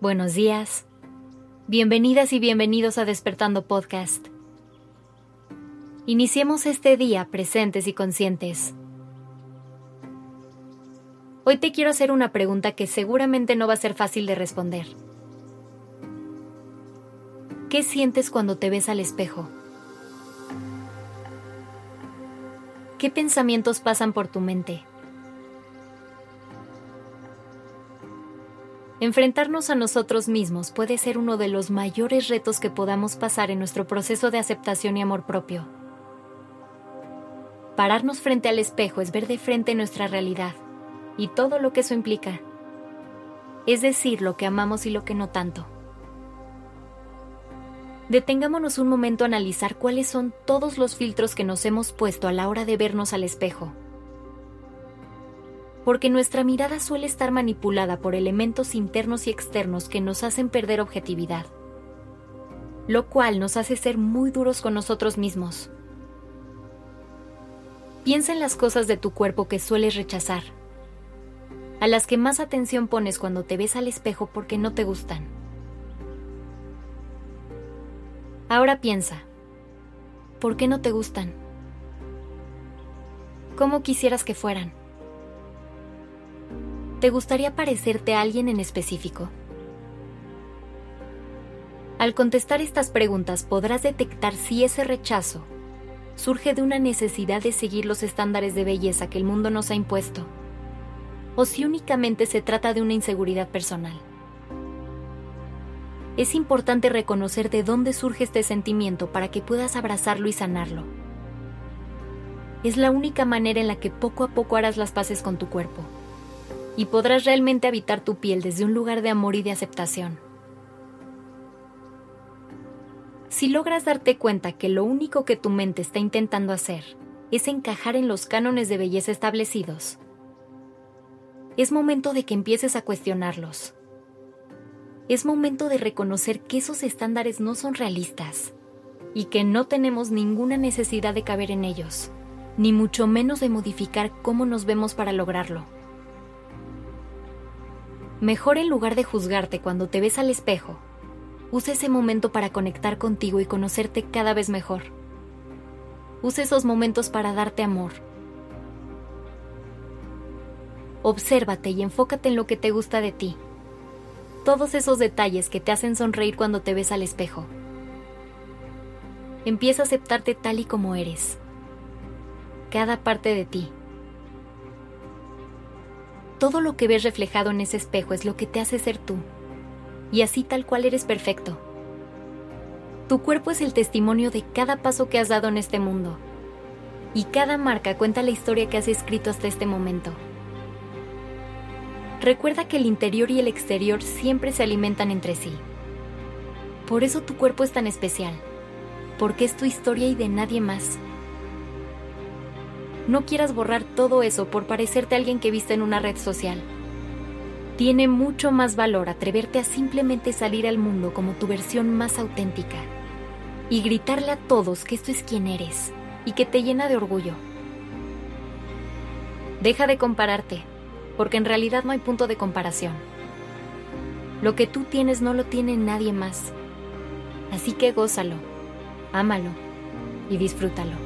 buenos días. Bienvenidas y bienvenidos a Despertando Podcast. Iniciemos este día presentes y conscientes. Hoy te quiero hacer una pregunta que seguramente no va a ser fácil de responder. ¿Qué sientes cuando te ves al espejo? ¿Qué pensamientos pasan por tu mente? Enfrentarnos a nosotros mismos puede ser uno de los mayores retos que podamos pasar en nuestro proceso de aceptación y amor propio. Pararnos frente al espejo es ver de frente nuestra realidad y todo lo que eso implica. Es decir, lo que amamos y lo que no tanto. Detengámonos un momento a analizar cuáles son todos los filtros que nos hemos puesto a la hora de vernos al espejo porque nuestra mirada suele estar manipulada por elementos internos y externos que nos hacen perder objetividad, lo cual nos hace ser muy duros con nosotros mismos. Piensa en las cosas de tu cuerpo que sueles rechazar, a las que más atención pones cuando te ves al espejo porque no te gustan. Ahora piensa, ¿por qué no te gustan? ¿Cómo quisieras que fueran? ¿Te gustaría parecerte a alguien en específico? Al contestar estas preguntas podrás detectar si ese rechazo surge de una necesidad de seguir los estándares de belleza que el mundo nos ha impuesto, o si únicamente se trata de una inseguridad personal. Es importante reconocer de dónde surge este sentimiento para que puedas abrazarlo y sanarlo. Es la única manera en la que poco a poco harás las paces con tu cuerpo y podrás realmente habitar tu piel desde un lugar de amor y de aceptación. Si logras darte cuenta que lo único que tu mente está intentando hacer es encajar en los cánones de belleza establecidos, es momento de que empieces a cuestionarlos. Es momento de reconocer que esos estándares no son realistas y que no tenemos ninguna necesidad de caber en ellos, ni mucho menos de modificar cómo nos vemos para lograrlo. Mejor en lugar de juzgarte cuando te ves al espejo, usa ese momento para conectar contigo y conocerte cada vez mejor. Usa esos momentos para darte amor. Obsérvate y enfócate en lo que te gusta de ti. Todos esos detalles que te hacen sonreír cuando te ves al espejo. Empieza a aceptarte tal y como eres. Cada parte de ti todo lo que ves reflejado en ese espejo es lo que te hace ser tú. Y así tal cual eres perfecto. Tu cuerpo es el testimonio de cada paso que has dado en este mundo. Y cada marca cuenta la historia que has escrito hasta este momento. Recuerda que el interior y el exterior siempre se alimentan entre sí. Por eso tu cuerpo es tan especial, porque es tu historia y de nadie más. No quieras borrar todo eso por parecerte a alguien que viste en una red social. Tiene mucho más valor atreverte a simplemente salir al mundo como tu versión más auténtica y gritarle a todos que esto es quien eres y que te llena de orgullo. Deja de compararte, porque en realidad no hay punto de comparación. Lo que tú tienes no lo tiene nadie más. Así que gózalo, ámalo y disfrútalo.